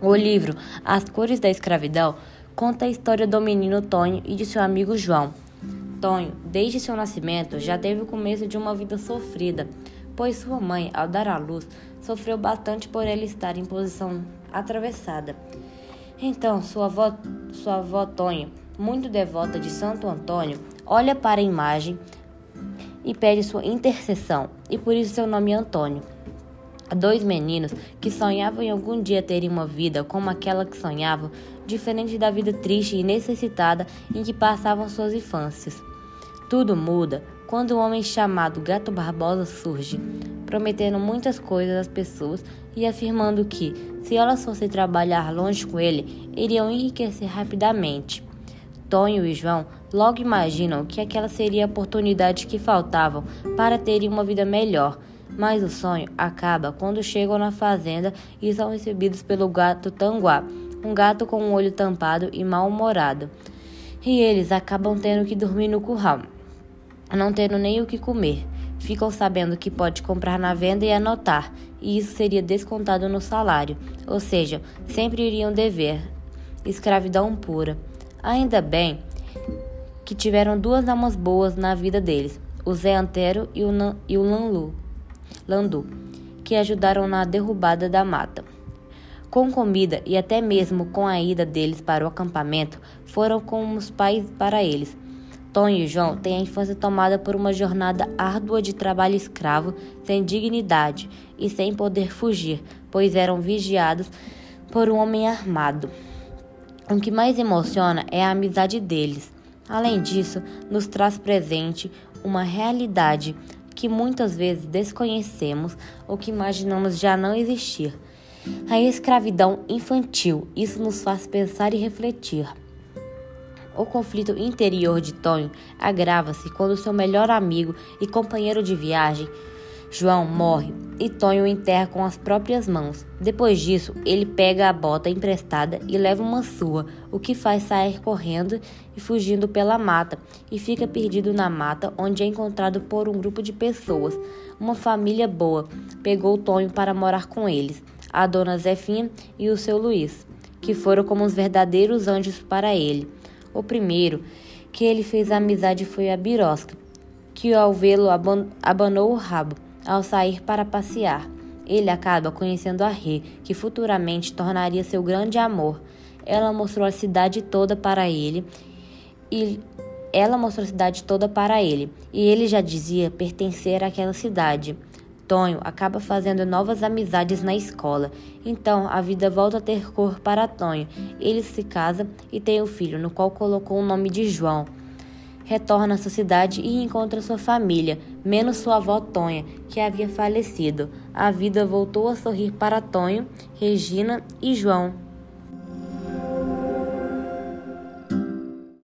O livro As Cores da Escravidão conta a história do menino Tonho e de seu amigo João. Tonho, desde seu nascimento, já teve o começo de uma vida sofrida, pois sua mãe, ao dar à luz, sofreu bastante por ele estar em posição atravessada. Então, sua avó, sua avó Tonho, muito devota de Santo Antônio, olha para a imagem e pede sua intercessão, e por isso seu nome é Antônio. Dois meninos que sonhavam em algum dia terem uma vida como aquela que sonhavam, diferente da vida triste e necessitada em que passavam suas infâncias. Tudo muda quando um homem chamado Gato Barbosa surge, prometendo muitas coisas às pessoas e afirmando que, se elas fossem trabalhar longe com ele, iriam enriquecer rapidamente. Tonho e João logo imaginam que aquela seria a oportunidade que faltavam para terem uma vida melhor mas o sonho acaba quando chegam na fazenda e são recebidos pelo gato Tanguá, um gato com um olho tampado e mal-humorado. E eles acabam tendo que dormir no curral, não tendo nem o que comer. Ficam sabendo que pode comprar na venda e anotar, e isso seria descontado no salário, ou seja, sempre iriam dever. Escravidão pura. Ainda bem que tiveram duas almas boas na vida deles, o Zé Antero e o, Nan e o Lanlu. Landu, que ajudaram na derrubada da mata. Com comida e até mesmo com a ida deles para o acampamento, foram como os pais para eles. Tom e João têm a infância tomada por uma jornada árdua de trabalho escravo, sem dignidade e sem poder fugir, pois eram vigiados por um homem armado. O que mais emociona é a amizade deles. Além disso, nos traz presente uma realidade que muitas vezes desconhecemos ou que imaginamos já não existir. A escravidão infantil, isso nos faz pensar e refletir. O conflito interior de Tonho agrava-se quando seu melhor amigo e companheiro de viagem João morre e Tonho enterra com as próprias mãos. Depois disso, ele pega a bota emprestada e leva uma sua, o que faz sair correndo e fugindo pela mata, e fica perdido na mata, onde é encontrado por um grupo de pessoas. Uma família boa pegou Tonho para morar com eles, a dona Zefinha e o seu Luiz, que foram como os verdadeiros anjos para ele. O primeiro que ele fez amizade foi a Birosca, que ao vê-lo abanou o rabo ao sair para passear. Ele acaba conhecendo a Rê, que futuramente tornaria seu grande amor. Ela mostrou a cidade toda para ele e ela mostrou a cidade toda para ele, e ele já dizia pertencer àquela cidade. Tonho acaba fazendo novas amizades na escola. Então a vida volta a ter cor para Tonho. Ele se casa e tem um filho, no qual colocou o nome de João retorna à sua cidade e encontra sua família, menos sua avó Tonha, que havia falecido. A vida voltou a sorrir para Tonho, Regina e João.